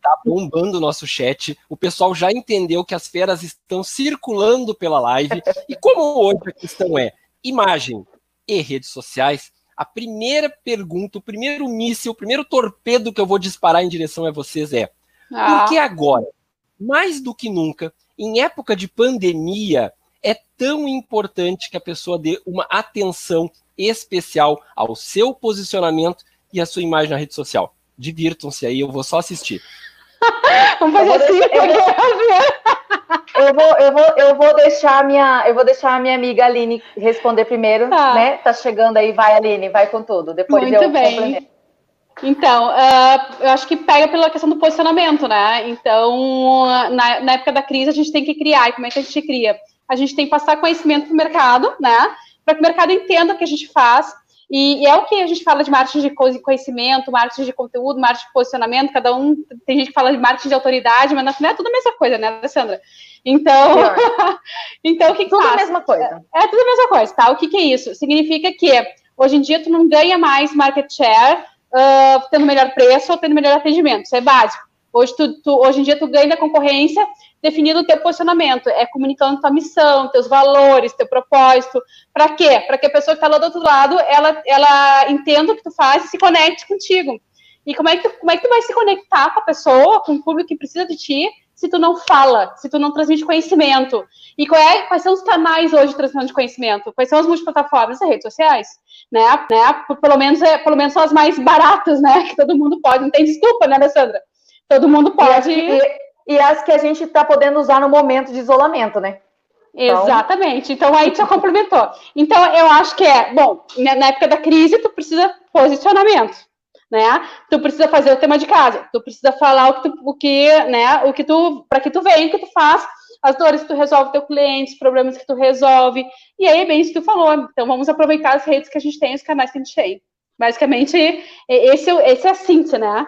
tá bombando o nosso chat. O pessoal já entendeu que as feras estão circulando pela live. E como hoje a questão é imagem e redes sociais, a primeira pergunta, o primeiro míssil, o primeiro torpedo que eu vou disparar em direção a vocês é: ah. por que agora, mais do que nunca, em época de pandemia, é tão importante que a pessoa dê uma atenção especial ao seu posicionamento e à sua imagem na rede social? Divirtam-se aí, eu vou só assistir. Vamos fazer assim. Eu vou, eu, vou, eu, vou deixar a minha, eu vou deixar a minha amiga Aline responder primeiro, tá. né? Tá chegando aí, vai Aline, vai com tudo. Depois Muito eu bem. Então, uh, eu acho que pega pela questão do posicionamento, né? Então, na, na, época da crise, a gente tem que criar. E como é que a gente cria? A gente tem que passar conhecimento para o mercado, né? Para que o mercado entenda o que a gente faz e, e, é o que a gente fala de marketing de conhecimento, marketing de conteúdo, marketing de posicionamento, cada um tem gente que fala de marketing de autoridade, mas não é tudo a mesma coisa, né, Alessandra? Então, então o que, que Tudo faz? a mesma coisa. É, é, tudo a mesma coisa, tá? O que, que é isso? Significa que hoje em dia tu não ganha mais market share uh, tendo melhor preço ou tendo melhor atendimento, isso é básico. Hoje, tu, tu, hoje em dia tu ganha da concorrência definindo o teu posicionamento, é comunicando tua missão, teus valores, teu propósito. Para quê? Para que a pessoa que está lá do outro lado, ela, ela entenda o que tu faz e se conecte contigo. E como é, que tu, como é que tu vai se conectar com a pessoa, com o público que precisa de ti, se tu não fala, se tu não transmite conhecimento? E é, quais são os canais hoje de transmissão de conhecimento? Quais são as multiplataformas? As redes sociais, né? né? Pelo, menos, é, pelo menos são as mais baratas, né? Que todo mundo pode. Não tem desculpa, né, Alessandra? Todo mundo pode... E, e as que a gente está podendo usar no momento de isolamento, né? Então... Exatamente. Então aí tu complementou. Então eu acho que é, bom, na época da crise tu precisa posicionamento, né? Tu precisa fazer o tema de casa, tu precisa falar o que tu, o que, né, o que tu, para que tu vem, o que tu faz, as dores que tu resolve teu cliente, os problemas que tu resolve. E aí é bem isso que tu falou. Então vamos aproveitar as redes que a gente tem, os canais que a gente tem. Basicamente, esse, esse é a síntese, né?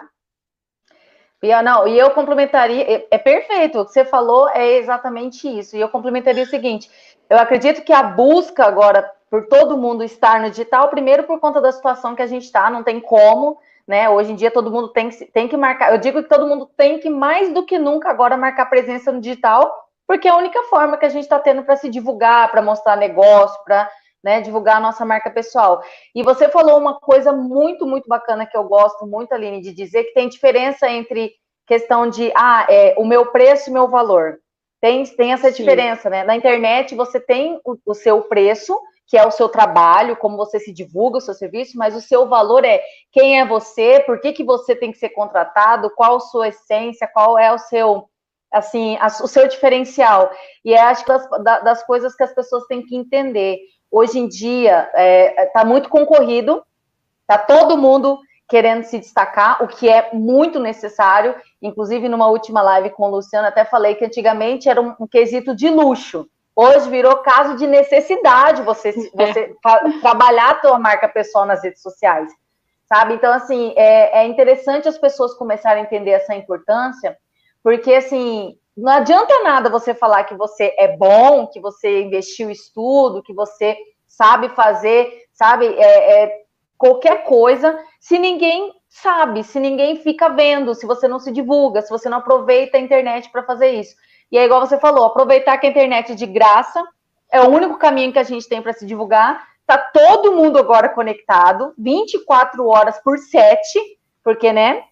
E não, e eu complementaria, é, é perfeito, o que você falou é exatamente isso. E eu complementaria o seguinte: eu acredito que a busca agora por todo mundo estar no digital, primeiro por conta da situação que a gente está, não tem como, né? Hoje em dia todo mundo tem, tem que marcar. Eu digo que todo mundo tem que, mais do que nunca, agora marcar presença no digital, porque é a única forma que a gente está tendo para se divulgar, para mostrar negócio, para né, divulgar a nossa marca pessoal. E você falou uma coisa muito, muito bacana que eu gosto muito, Aline, de dizer que tem diferença entre questão de, ah, é, o meu preço e meu valor. Tem, tem essa Sim. diferença, né? Na internet você tem o, o seu preço, que é o seu trabalho, como você se divulga o seu serviço, mas o seu valor é quem é você, por que, que você tem que ser contratado, qual a sua essência, qual é o seu assim, a, o seu diferencial. E é, acho que das, das coisas que as pessoas têm que entender hoje em dia está é, tá muito concorrido, está todo mundo querendo se destacar, o que é muito necessário. Inclusive, numa última live com o Luciano, até falei que antigamente era um, um quesito de luxo. Hoje virou caso de necessidade você, é. você trabalhar a tua marca pessoal nas redes sociais, sabe? Então, assim, é, é interessante as pessoas começarem a entender essa importância, porque, assim, não adianta nada você falar que você é bom, que você investiu estudo, que você sabe fazer, sabe, é, é, qualquer coisa, se ninguém sabe, se ninguém fica vendo, se você não se divulga, se você não aproveita a internet para fazer isso. E é igual você falou, aproveitar que a internet é de graça é o único caminho que a gente tem para se divulgar. Tá todo mundo agora conectado, 24 horas por 7, porque, né?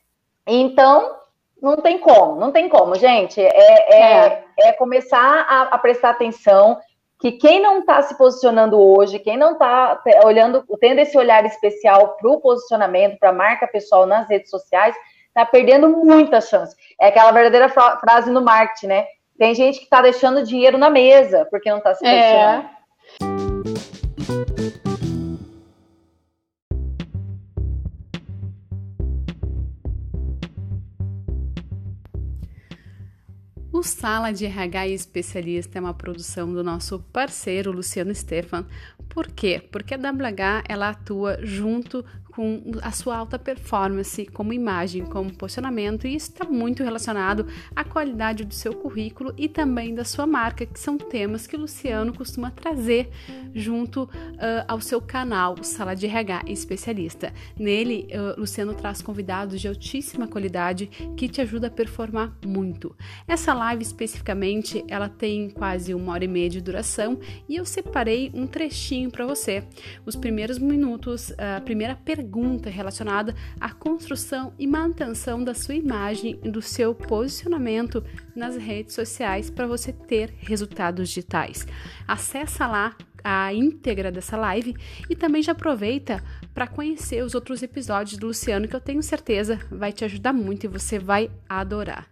Então, não tem como, não tem como, gente. É, é, é. é começar a, a, prestar atenção que quem não está se posicionando hoje, quem não está olhando, tendo esse olhar especial para o posicionamento, para a marca pessoal nas redes sociais, está perdendo muita chance. É aquela verdadeira frase no marketing, né? Tem gente que está deixando dinheiro na mesa porque não está se é. O Sala de RH Especialista é uma produção do nosso parceiro Luciano Stefan. Por quê? Porque a WH ela atua junto com a sua alta performance como imagem, como posicionamento, e isso está muito relacionado à qualidade do seu currículo e também da sua marca, que são temas que o Luciano costuma trazer junto uh, ao seu canal, Sala de RH Especialista. Nele, uh, Luciano traz convidados de altíssima qualidade que te ajuda a performar muito. Essa live especificamente, ela tem quase uma hora e meia de duração e eu separei um trechinho para você. Os primeiros minutos, a primeira pergunta pergunta relacionada à construção e manutenção da sua imagem e do seu posicionamento nas redes sociais para você ter resultados digitais. Acesse lá a íntegra dessa live e também já aproveita para conhecer os outros episódios do Luciano que eu tenho certeza vai te ajudar muito e você vai adorar.